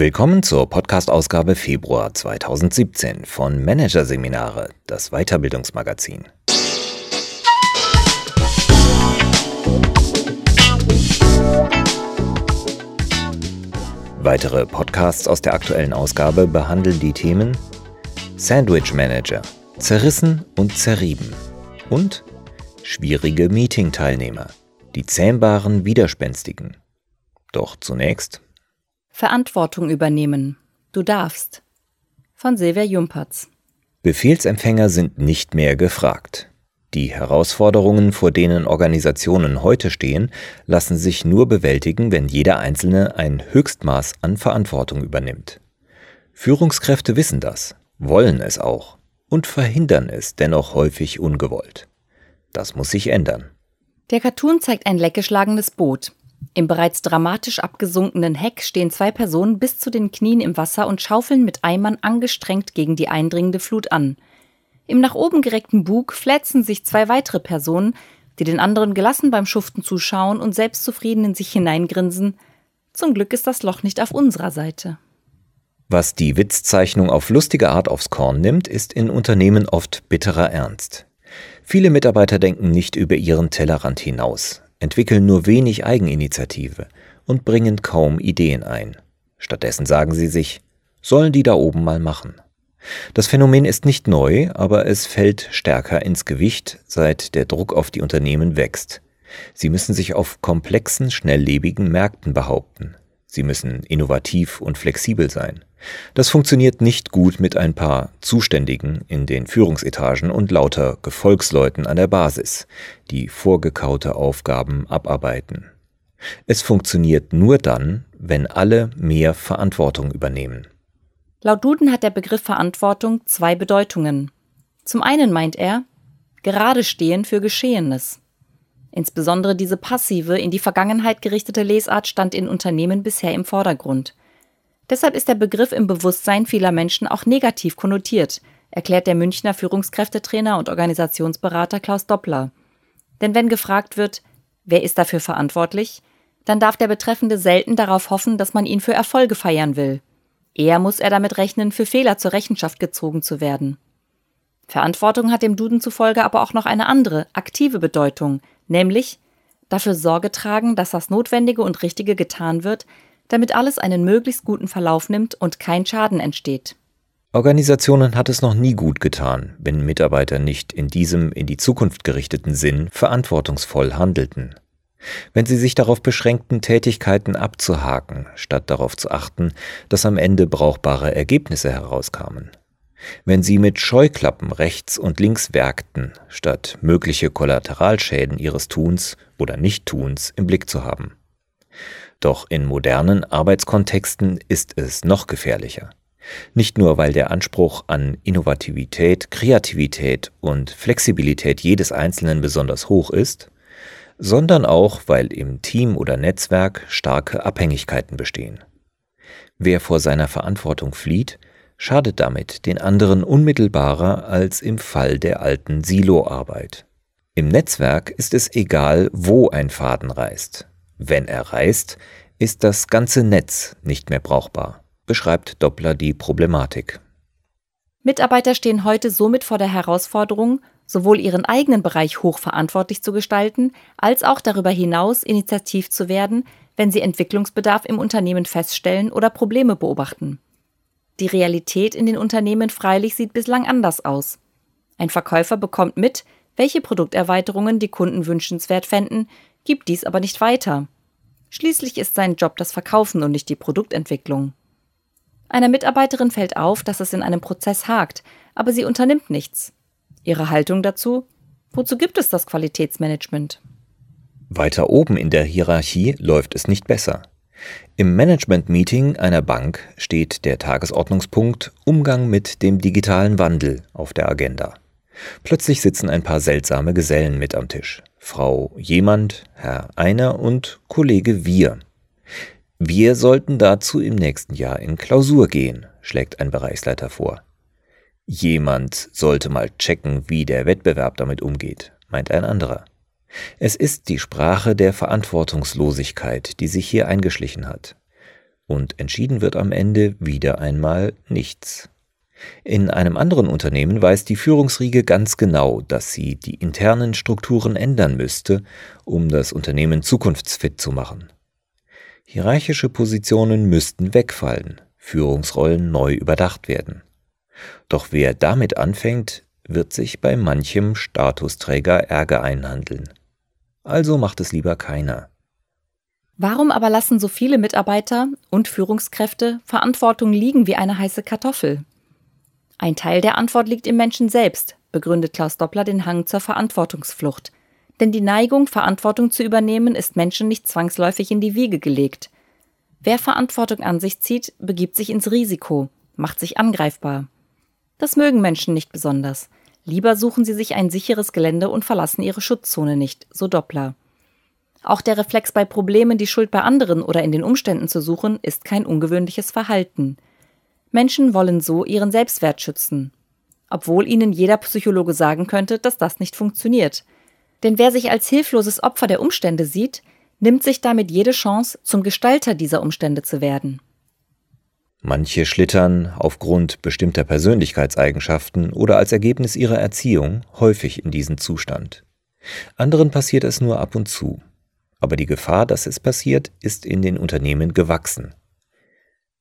Willkommen zur Podcast-Ausgabe Februar 2017 von Managerseminare, das Weiterbildungsmagazin. Weitere Podcasts aus der aktuellen Ausgabe behandeln die Themen Sandwich Manager, zerrissen und zerrieben und schwierige Meeting-Teilnehmer, die zähmbaren Widerspenstigen. Doch zunächst Verantwortung übernehmen. Du darfst. Von Silvia Jumpertz. Befehlsempfänger sind nicht mehr gefragt. Die Herausforderungen, vor denen Organisationen heute stehen, lassen sich nur bewältigen, wenn jeder Einzelne ein Höchstmaß an Verantwortung übernimmt. Führungskräfte wissen das, wollen es auch und verhindern es dennoch häufig ungewollt. Das muss sich ändern. Der Cartoon zeigt ein leckgeschlagenes Boot. Im bereits dramatisch abgesunkenen Heck stehen zwei Personen bis zu den Knien im Wasser und schaufeln mit Eimern angestrengt gegen die eindringende Flut an. Im nach oben gereckten Bug flätzen sich zwei weitere Personen, die den anderen gelassen beim Schuften zuschauen und selbstzufrieden in sich hineingrinsen. Zum Glück ist das Loch nicht auf unserer Seite. Was die Witzzeichnung auf lustige Art aufs Korn nimmt, ist in Unternehmen oft bitterer Ernst. Viele Mitarbeiter denken nicht über ihren Tellerrand hinaus, entwickeln nur wenig Eigeninitiative und bringen kaum Ideen ein. Stattdessen sagen sie sich, sollen die da oben mal machen. Das Phänomen ist nicht neu, aber es fällt stärker ins Gewicht, seit der Druck auf die Unternehmen wächst. Sie müssen sich auf komplexen, schnelllebigen Märkten behaupten. Sie müssen innovativ und flexibel sein. Das funktioniert nicht gut mit ein paar Zuständigen in den Führungsetagen und lauter Gefolgsleuten an der Basis, die vorgekaute Aufgaben abarbeiten. Es funktioniert nur dann, wenn alle mehr Verantwortung übernehmen. Laut Duden hat der Begriff Verantwortung zwei Bedeutungen. Zum einen meint er gerade stehen für Geschehenes. Insbesondere diese passive, in die Vergangenheit gerichtete Lesart stand in Unternehmen bisher im Vordergrund. Deshalb ist der Begriff im Bewusstsein vieler Menschen auch negativ konnotiert, erklärt der Münchner Führungskräftetrainer und Organisationsberater Klaus Doppler. Denn wenn gefragt wird, wer ist dafür verantwortlich, dann darf der Betreffende selten darauf hoffen, dass man ihn für Erfolge feiern will. Eher muss er damit rechnen, für Fehler zur Rechenschaft gezogen zu werden. Verantwortung hat dem Duden zufolge aber auch noch eine andere, aktive Bedeutung, nämlich dafür Sorge tragen, dass das Notwendige und Richtige getan wird, damit alles einen möglichst guten Verlauf nimmt und kein Schaden entsteht. Organisationen hat es noch nie gut getan, wenn Mitarbeiter nicht in diesem in die Zukunft gerichteten Sinn verantwortungsvoll handelten. Wenn sie sich darauf beschränkten, Tätigkeiten abzuhaken, statt darauf zu achten, dass am Ende brauchbare Ergebnisse herauskamen. Wenn sie mit Scheuklappen rechts und links werkten, statt mögliche Kollateralschäden ihres Tuns oder Nichttuns im Blick zu haben. Doch in modernen Arbeitskontexten ist es noch gefährlicher. Nicht nur, weil der Anspruch an Innovativität, Kreativität und Flexibilität jedes Einzelnen besonders hoch ist, sondern auch, weil im Team oder Netzwerk starke Abhängigkeiten bestehen. Wer vor seiner Verantwortung flieht, schadet damit den anderen unmittelbarer als im Fall der alten Siloarbeit. Im Netzwerk ist es egal, wo ein Faden reißt. Wenn er reißt, ist das ganze Netz nicht mehr brauchbar, beschreibt Doppler die Problematik. Mitarbeiter stehen heute somit vor der Herausforderung, sowohl ihren eigenen Bereich hochverantwortlich zu gestalten, als auch darüber hinaus initiativ zu werden, wenn sie Entwicklungsbedarf im Unternehmen feststellen oder Probleme beobachten. Die Realität in den Unternehmen freilich sieht bislang anders aus. Ein Verkäufer bekommt mit, welche Produkterweiterungen die Kunden wünschenswert fänden, gibt dies aber nicht weiter. Schließlich ist sein Job das Verkaufen und nicht die Produktentwicklung. Einer Mitarbeiterin fällt auf, dass es in einem Prozess hakt, aber sie unternimmt nichts. Ihre Haltung dazu? Wozu gibt es das Qualitätsmanagement? Weiter oben in der Hierarchie läuft es nicht besser. Im Management-Meeting einer Bank steht der Tagesordnungspunkt Umgang mit dem digitalen Wandel auf der Agenda. Plötzlich sitzen ein paar seltsame Gesellen mit am Tisch. Frau jemand, Herr einer und Kollege wir. Wir sollten dazu im nächsten Jahr in Klausur gehen, schlägt ein Bereichsleiter vor. Jemand sollte mal checken, wie der Wettbewerb damit umgeht, meint ein anderer. Es ist die Sprache der Verantwortungslosigkeit, die sich hier eingeschlichen hat. Und entschieden wird am Ende wieder einmal nichts. In einem anderen Unternehmen weiß die Führungsriege ganz genau, dass sie die internen Strukturen ändern müsste, um das Unternehmen zukunftsfit zu machen. Hierarchische Positionen müssten wegfallen, Führungsrollen neu überdacht werden. Doch wer damit anfängt, wird sich bei manchem Statusträger Ärger einhandeln. Also macht es lieber keiner. Warum aber lassen so viele Mitarbeiter und Führungskräfte Verantwortung liegen wie eine heiße Kartoffel? Ein Teil der Antwort liegt im Menschen selbst, begründet Klaus Doppler den Hang zur Verantwortungsflucht. Denn die Neigung, Verantwortung zu übernehmen, ist Menschen nicht zwangsläufig in die Wiege gelegt. Wer Verantwortung an sich zieht, begibt sich ins Risiko, macht sich angreifbar. Das mögen Menschen nicht besonders. Lieber suchen sie sich ein sicheres Gelände und verlassen ihre Schutzzone nicht, so Doppler. Auch der Reflex bei Problemen die Schuld bei anderen oder in den Umständen zu suchen, ist kein ungewöhnliches Verhalten. Menschen wollen so ihren Selbstwert schützen. Obwohl ihnen jeder Psychologe sagen könnte, dass das nicht funktioniert. Denn wer sich als hilfloses Opfer der Umstände sieht, nimmt sich damit jede Chance, zum Gestalter dieser Umstände zu werden. Manche schlittern aufgrund bestimmter Persönlichkeitseigenschaften oder als Ergebnis ihrer Erziehung häufig in diesen Zustand. Anderen passiert es nur ab und zu. Aber die Gefahr, dass es passiert, ist in den Unternehmen gewachsen.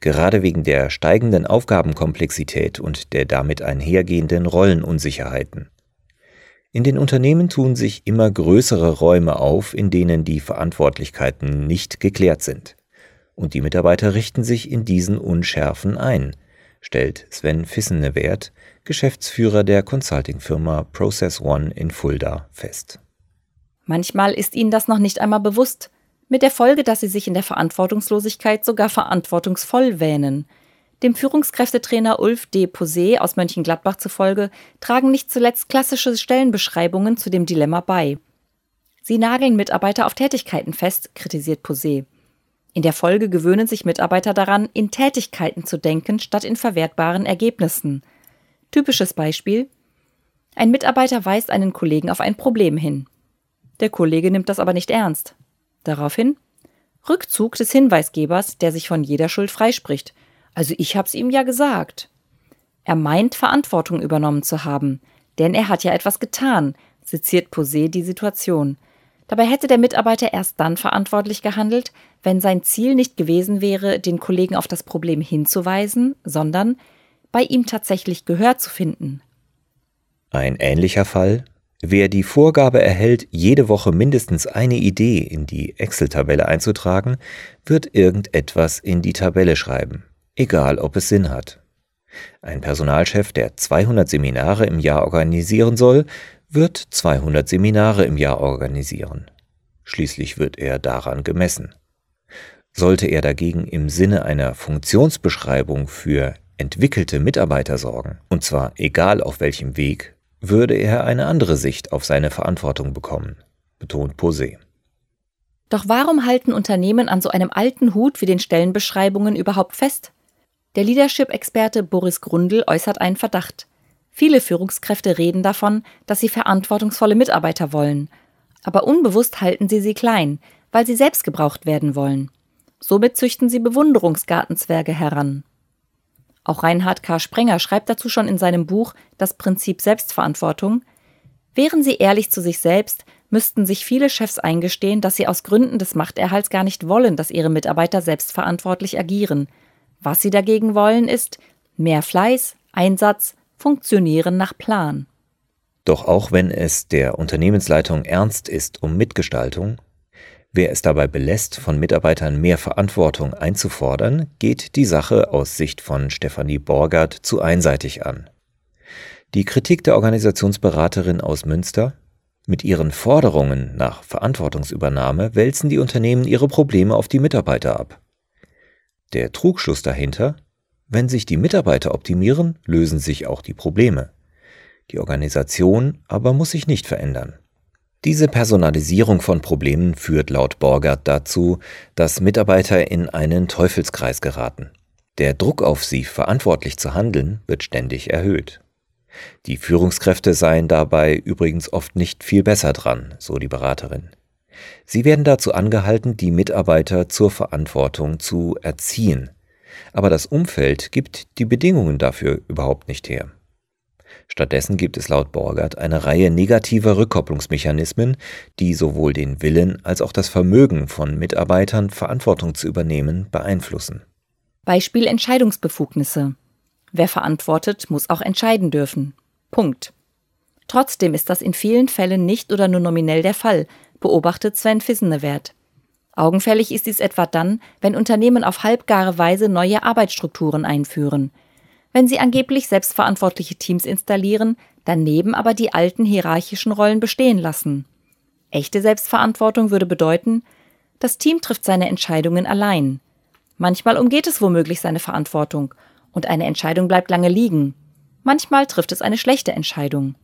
Gerade wegen der steigenden Aufgabenkomplexität und der damit einhergehenden Rollenunsicherheiten. In den Unternehmen tun sich immer größere Räume auf, in denen die Verantwortlichkeiten nicht geklärt sind. Und die Mitarbeiter richten sich in diesen Unschärfen ein, stellt Sven Fissennewert, Geschäftsführer der Consultingfirma Process One in Fulda, fest. Manchmal ist ihnen das noch nicht einmal bewusst, mit der Folge, dass sie sich in der Verantwortungslosigkeit sogar verantwortungsvoll wähnen. Dem Führungskräftetrainer Ulf D. Posé aus Mönchengladbach zufolge tragen nicht zuletzt klassische Stellenbeschreibungen zu dem Dilemma bei. Sie nageln Mitarbeiter auf Tätigkeiten fest, kritisiert Posé. In der Folge gewöhnen sich Mitarbeiter daran, in Tätigkeiten zu denken, statt in verwertbaren Ergebnissen. Typisches Beispiel Ein Mitarbeiter weist einen Kollegen auf ein Problem hin. Der Kollege nimmt das aber nicht ernst. Daraufhin Rückzug des Hinweisgebers, der sich von jeder Schuld freispricht. Also ich hab's ihm ja gesagt. Er meint, Verantwortung übernommen zu haben, denn er hat ja etwas getan, seziert Posé die Situation. Dabei hätte der Mitarbeiter erst dann verantwortlich gehandelt, wenn sein Ziel nicht gewesen wäre, den Kollegen auf das Problem hinzuweisen, sondern bei ihm tatsächlich Gehör zu finden. Ein ähnlicher Fall Wer die Vorgabe erhält, jede Woche mindestens eine Idee in die Excel-Tabelle einzutragen, wird irgendetwas in die Tabelle schreiben, egal ob es Sinn hat. Ein Personalchef, der 200 Seminare im Jahr organisieren soll, wird 200 Seminare im Jahr organisieren. Schließlich wird er daran gemessen. Sollte er dagegen im Sinne einer Funktionsbeschreibung für entwickelte Mitarbeiter sorgen, und zwar egal auf welchem Weg, würde er eine andere Sicht auf seine Verantwortung bekommen, betont Posé. Doch warum halten Unternehmen an so einem alten Hut wie den Stellenbeschreibungen überhaupt fest? Der Leadership-Experte Boris Grundl äußert einen Verdacht. Viele Führungskräfte reden davon, dass sie verantwortungsvolle Mitarbeiter wollen, aber unbewusst halten sie sie klein, weil sie selbst gebraucht werden wollen. Somit züchten sie Bewunderungsgartenzwerge heran. Auch Reinhard K. Sprenger schreibt dazu schon in seinem Buch Das Prinzip Selbstverantwortung, Wären sie ehrlich zu sich selbst, müssten sich viele Chefs eingestehen, dass sie aus Gründen des Machterhalts gar nicht wollen, dass ihre Mitarbeiter selbstverantwortlich agieren. Was sie dagegen wollen, ist mehr Fleiß, Einsatz, Funktionieren nach Plan. Doch auch wenn es der Unternehmensleitung ernst ist um Mitgestaltung, Wer es dabei belässt, von Mitarbeitern mehr Verantwortung einzufordern, geht die Sache aus Sicht von Stefanie Borgert zu einseitig an. Die Kritik der Organisationsberaterin aus Münster mit ihren Forderungen nach Verantwortungsübernahme wälzen die Unternehmen ihre Probleme auf die Mitarbeiter ab. Der Trugschluss dahinter, wenn sich die Mitarbeiter optimieren, lösen sich auch die Probleme. Die Organisation aber muss sich nicht verändern. Diese Personalisierung von Problemen führt laut Borgert dazu, dass Mitarbeiter in einen Teufelskreis geraten. Der Druck auf sie, verantwortlich zu handeln, wird ständig erhöht. Die Führungskräfte seien dabei übrigens oft nicht viel besser dran, so die Beraterin. Sie werden dazu angehalten, die Mitarbeiter zur Verantwortung zu erziehen. Aber das Umfeld gibt die Bedingungen dafür überhaupt nicht her. Stattdessen gibt es laut Borgert eine Reihe negativer Rückkopplungsmechanismen, die sowohl den Willen als auch das Vermögen von Mitarbeitern, Verantwortung zu übernehmen, beeinflussen. Beispiel Entscheidungsbefugnisse. Wer verantwortet, muss auch entscheiden dürfen. Punkt. Trotzdem ist das in vielen Fällen nicht oder nur nominell der Fall, beobachtet Sven Fissenewert. Augenfällig ist dies etwa dann, wenn Unternehmen auf halbgare Weise neue Arbeitsstrukturen einführen. Wenn sie angeblich selbstverantwortliche Teams installieren, daneben aber die alten hierarchischen Rollen bestehen lassen. Echte Selbstverantwortung würde bedeuten, das Team trifft seine Entscheidungen allein. Manchmal umgeht es womöglich seine Verantwortung und eine Entscheidung bleibt lange liegen. Manchmal trifft es eine schlechte Entscheidung.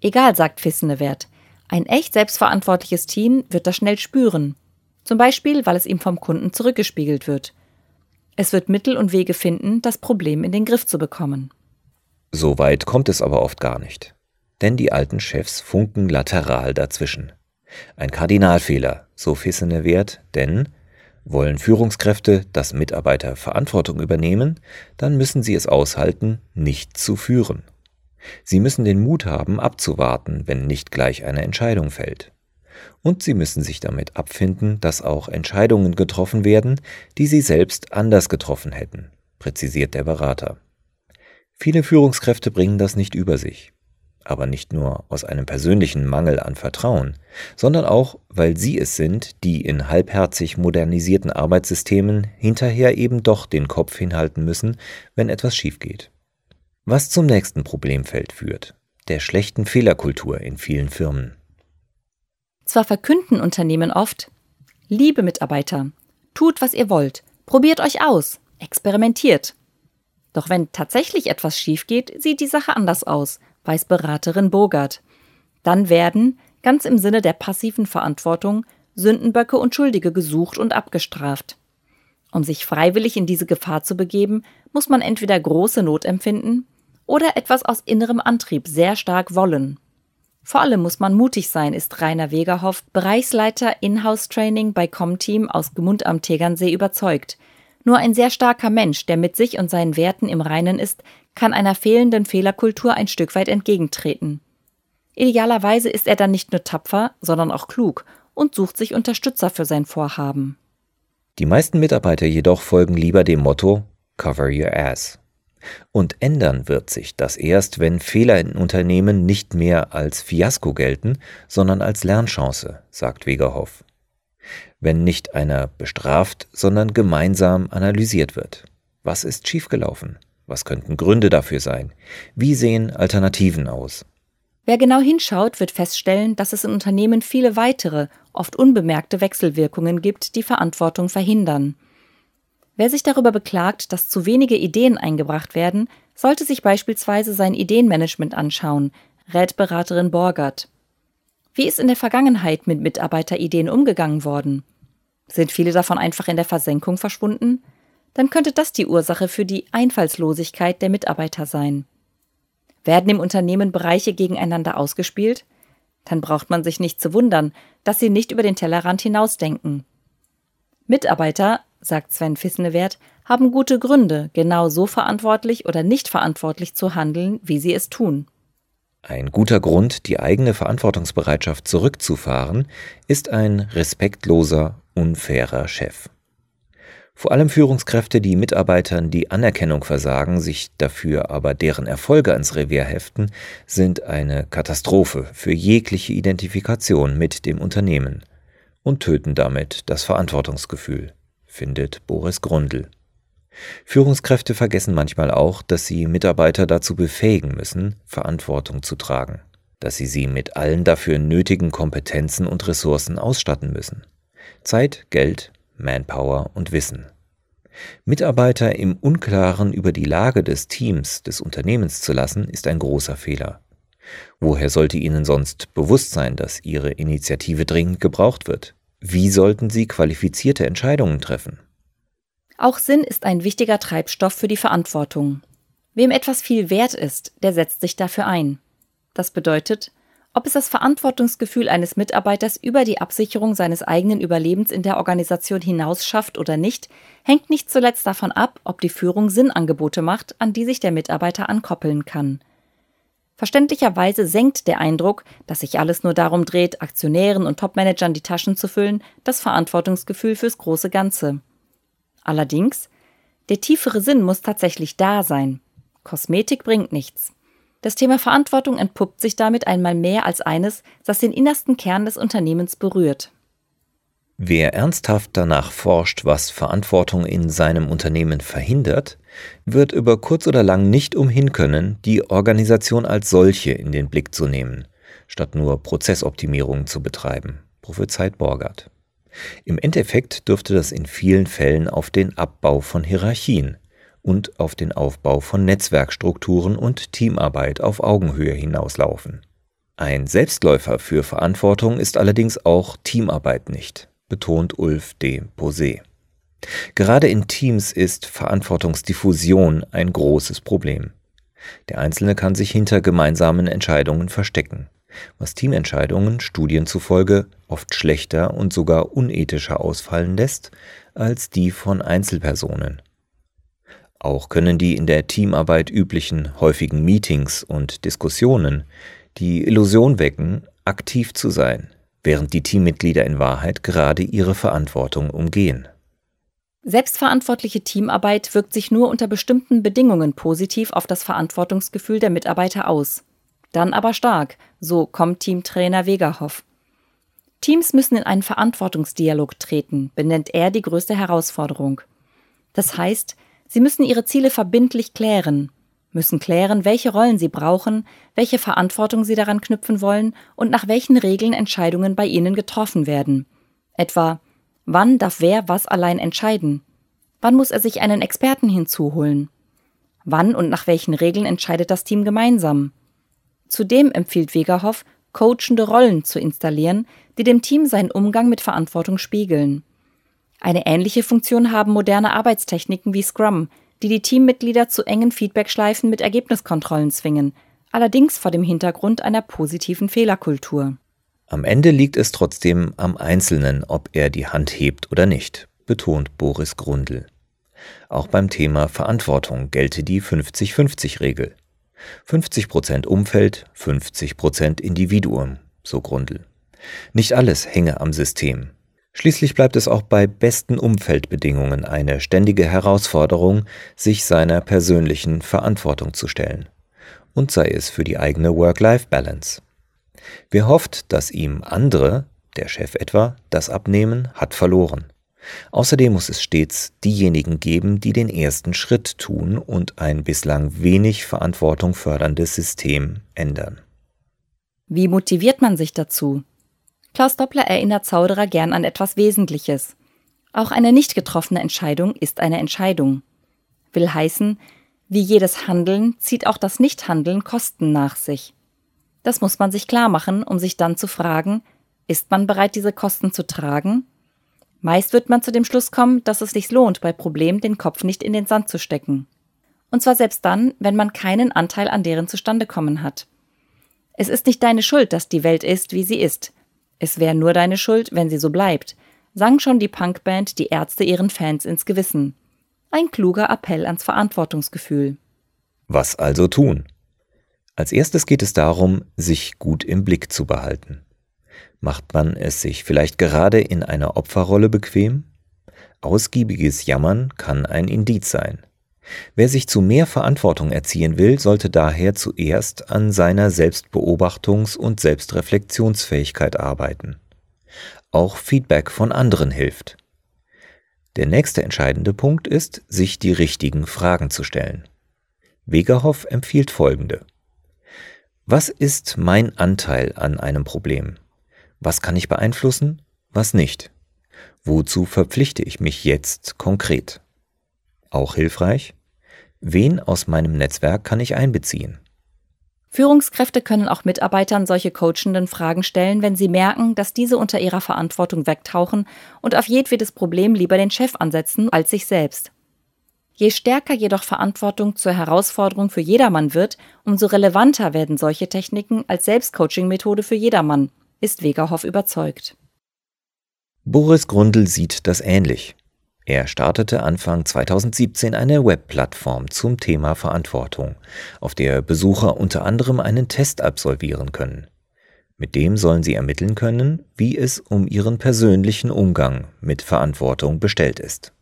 Egal, sagt Fissenewert, ein echt selbstverantwortliches Team wird das schnell spüren. Zum Beispiel, weil es ihm vom Kunden zurückgespiegelt wird. Es wird Mittel und Wege finden, das Problem in den Griff zu bekommen. So weit kommt es aber oft gar nicht. Denn die alten Chefs funken lateral dazwischen. Ein Kardinalfehler, so Fissenewert, denn wollen Führungskräfte, dass Mitarbeiter Verantwortung übernehmen, dann müssen sie es aushalten, nicht zu führen. Sie müssen den Mut haben, abzuwarten, wenn nicht gleich eine Entscheidung fällt. Und sie müssen sich damit abfinden, dass auch Entscheidungen getroffen werden, die sie selbst anders getroffen hätten, präzisiert der Berater. Viele Führungskräfte bringen das nicht über sich, aber nicht nur aus einem persönlichen Mangel an Vertrauen, sondern auch, weil sie es sind, die in halbherzig modernisierten Arbeitssystemen hinterher eben doch den Kopf hinhalten müssen, wenn etwas schief geht. Was zum nächsten Problemfeld führt, der schlechten Fehlerkultur in vielen Firmen. Zwar verkünden Unternehmen oft, liebe Mitarbeiter, tut, was ihr wollt, probiert euch aus, experimentiert. Doch wenn tatsächlich etwas schief geht, sieht die Sache anders aus, weiß Beraterin Bogart. Dann werden, ganz im Sinne der passiven Verantwortung, Sündenböcke und Schuldige gesucht und abgestraft. Um sich freiwillig in diese Gefahr zu begeben, muss man entweder große Not empfinden oder etwas aus innerem Antrieb sehr stark wollen. Vor allem muss man mutig sein, ist Rainer Wegerhoff, Bereichsleiter Inhouse-Training bei Comteam aus Gmund am Tegernsee überzeugt. Nur ein sehr starker Mensch, der mit sich und seinen Werten im Reinen ist, kann einer fehlenden Fehlerkultur ein Stück weit entgegentreten. Idealerweise ist er dann nicht nur tapfer, sondern auch klug und sucht sich Unterstützer für sein Vorhaben. Die meisten Mitarbeiter jedoch folgen lieber dem Motto Cover your ass. Und ändern wird sich das erst, wenn Fehler in Unternehmen nicht mehr als Fiasko gelten, sondern als Lernchance, sagt Wegerhoff. Wenn nicht einer bestraft, sondern gemeinsam analysiert wird. Was ist schiefgelaufen? Was könnten Gründe dafür sein? Wie sehen Alternativen aus? Wer genau hinschaut, wird feststellen, dass es in Unternehmen viele weitere, oft unbemerkte Wechselwirkungen gibt, die Verantwortung verhindern. Wer sich darüber beklagt, dass zu wenige Ideen eingebracht werden, sollte sich beispielsweise sein Ideenmanagement anschauen, rät Beraterin Borgert. Wie ist in der Vergangenheit mit Mitarbeiterideen umgegangen worden? Sind viele davon einfach in der Versenkung verschwunden? Dann könnte das die Ursache für die Einfallslosigkeit der Mitarbeiter sein. Werden im Unternehmen Bereiche gegeneinander ausgespielt? Dann braucht man sich nicht zu wundern, dass sie nicht über den Tellerrand hinausdenken. Mitarbeiter sagt Sven Fissenewert, haben gute Gründe, genau so verantwortlich oder nicht verantwortlich zu handeln, wie sie es tun. Ein guter Grund, die eigene Verantwortungsbereitschaft zurückzufahren, ist ein respektloser, unfairer Chef. Vor allem Führungskräfte, die Mitarbeitern die Anerkennung versagen, sich dafür aber deren Erfolge ans Revier heften, sind eine Katastrophe für jegliche Identifikation mit dem Unternehmen und töten damit das Verantwortungsgefühl findet Boris Grundl. Führungskräfte vergessen manchmal auch, dass sie Mitarbeiter dazu befähigen müssen, Verantwortung zu tragen, dass sie sie mit allen dafür nötigen Kompetenzen und Ressourcen ausstatten müssen. Zeit, Geld, Manpower und Wissen. Mitarbeiter im Unklaren über die Lage des Teams, des Unternehmens zu lassen, ist ein großer Fehler. Woher sollte ihnen sonst bewusst sein, dass ihre Initiative dringend gebraucht wird? Wie sollten sie qualifizierte Entscheidungen treffen? Auch Sinn ist ein wichtiger Treibstoff für die Verantwortung. Wem etwas viel wert ist, der setzt sich dafür ein. Das bedeutet, Ob es das Verantwortungsgefühl eines Mitarbeiters über die Absicherung seines eigenen Überlebens in der Organisation hinaus schafft oder nicht, hängt nicht zuletzt davon ab, ob die Führung Sinnangebote macht, an die sich der Mitarbeiter ankoppeln kann. Verständlicherweise senkt der Eindruck, dass sich alles nur darum dreht, Aktionären und Topmanagern die Taschen zu füllen, das Verantwortungsgefühl fürs große Ganze. Allerdings, der tiefere Sinn muss tatsächlich da sein. Kosmetik bringt nichts. Das Thema Verantwortung entpuppt sich damit einmal mehr als eines, das den innersten Kern des Unternehmens berührt. Wer ernsthaft danach forscht, was Verantwortung in seinem Unternehmen verhindert, wird über kurz oder lang nicht umhin können, die Organisation als solche in den Blick zu nehmen, statt nur Prozessoptimierungen zu betreiben, prophezeit Borgert. Im Endeffekt dürfte das in vielen Fällen auf den Abbau von Hierarchien, und auf den Aufbau von Netzwerkstrukturen und Teamarbeit auf Augenhöhe hinauslaufen. Ein Selbstläufer für Verantwortung ist allerdings auch Teamarbeit nicht, betont Ulf de Posé. Gerade in Teams ist Verantwortungsdiffusion ein großes Problem. Der Einzelne kann sich hinter gemeinsamen Entscheidungen verstecken, was Teamentscheidungen Studien zufolge oft schlechter und sogar unethischer ausfallen lässt als die von Einzelpersonen. Auch können die in der Teamarbeit üblichen häufigen Meetings und Diskussionen die Illusion wecken, aktiv zu sein, während die Teammitglieder in Wahrheit gerade ihre Verantwortung umgehen. Selbstverantwortliche Teamarbeit wirkt sich nur unter bestimmten Bedingungen positiv auf das Verantwortungsgefühl der Mitarbeiter aus. Dann aber stark, so kommt Teamtrainer Wegerhoff. Teams müssen in einen Verantwortungsdialog treten, benennt er die größte Herausforderung. Das heißt, Sie müssen ihre Ziele verbindlich klären, müssen klären, welche Rollen sie brauchen, welche Verantwortung sie daran knüpfen wollen und nach welchen Regeln Entscheidungen bei ihnen getroffen werden. Etwa, wann darf wer was allein entscheiden? Wann muss er sich einen Experten hinzuholen? Wann und nach welchen Regeln entscheidet das Team gemeinsam? Zudem empfiehlt Wegerhoff, coachende Rollen zu installieren, die dem Team seinen Umgang mit Verantwortung spiegeln. Eine ähnliche Funktion haben moderne Arbeitstechniken wie Scrum, die die Teammitglieder zu engen Feedbackschleifen mit Ergebniskontrollen zwingen, allerdings vor dem Hintergrund einer positiven Fehlerkultur. Am Ende liegt es trotzdem am Einzelnen, ob er die Hand hebt oder nicht, betont Boris Grundl. Auch beim Thema Verantwortung gelte die 50-50-Regel. 50% Umfeld, 50% Individuum, so Grundl. Nicht alles hänge am System. Schließlich bleibt es auch bei besten Umfeldbedingungen eine ständige Herausforderung, sich seiner persönlichen Verantwortung zu stellen. Und sei es für die eigene Work-Life-Balance. Wer hofft, dass ihm andere, der Chef etwa, das abnehmen, hat verloren. Außerdem muss es stets diejenigen geben, die den ersten Schritt tun und ein bislang wenig Verantwortung förderndes System ändern. Wie motiviert man sich dazu? Klaus Doppler erinnert Zauderer gern an etwas Wesentliches. Auch eine nicht getroffene Entscheidung ist eine Entscheidung. Will heißen, wie jedes Handeln zieht auch das Nichthandeln Kosten nach sich. Das muss man sich klar machen, um sich dann zu fragen, ist man bereit, diese Kosten zu tragen? Meist wird man zu dem Schluss kommen, dass es sich lohnt, bei Problemen den Kopf nicht in den Sand zu stecken. Und zwar selbst dann, wenn man keinen Anteil an deren Zustandekommen hat. Es ist nicht deine Schuld, dass die Welt ist, wie sie ist. Es wäre nur deine Schuld, wenn sie so bleibt, sang schon die Punkband Die Ärzte ihren Fans ins Gewissen. Ein kluger Appell ans Verantwortungsgefühl. Was also tun? Als erstes geht es darum, sich gut im Blick zu behalten. Macht man es sich vielleicht gerade in einer Opferrolle bequem? Ausgiebiges Jammern kann ein Indiz sein. Wer sich zu mehr Verantwortung erziehen will, sollte daher zuerst an seiner Selbstbeobachtungs- und Selbstreflexionsfähigkeit arbeiten. Auch Feedback von anderen hilft. Der nächste entscheidende Punkt ist, sich die richtigen Fragen zu stellen. Wegerhoff empfiehlt folgende. Was ist mein Anteil an einem Problem? Was kann ich beeinflussen? Was nicht? Wozu verpflichte ich mich jetzt konkret? Auch hilfreich? Wen aus meinem Netzwerk kann ich einbeziehen? Führungskräfte können auch Mitarbeitern solche coachenden Fragen stellen, wenn sie merken, dass diese unter ihrer Verantwortung wegtauchen und auf jedwedes Problem lieber den Chef ansetzen als sich selbst. Je stärker jedoch Verantwortung zur Herausforderung für jedermann wird, umso relevanter werden solche Techniken als Selbstcoaching-Methode für jedermann, ist Wegerhoff überzeugt. Boris Grundl sieht das ähnlich. Er startete Anfang 2017 eine Webplattform zum Thema Verantwortung, auf der Besucher unter anderem einen Test absolvieren können. Mit dem sollen sie ermitteln können, wie es um ihren persönlichen Umgang mit Verantwortung bestellt ist.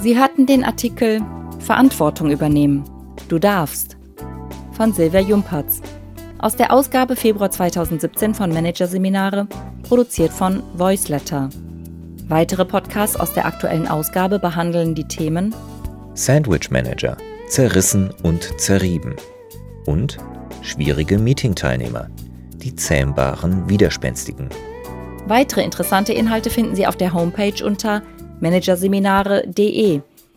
Sie hatten den Artikel Verantwortung übernehmen. Du darfst von Silvia Jumpertz aus der Ausgabe Februar 2017 von Managerseminare, produziert von Voiceletter. Weitere Podcasts aus der aktuellen Ausgabe behandeln die Themen Sandwich Manager, zerrissen und zerrieben und schwierige Meetingteilnehmer, die zähmbaren Widerspenstigen. Weitere interessante Inhalte finden Sie auf der Homepage unter managerseminare.de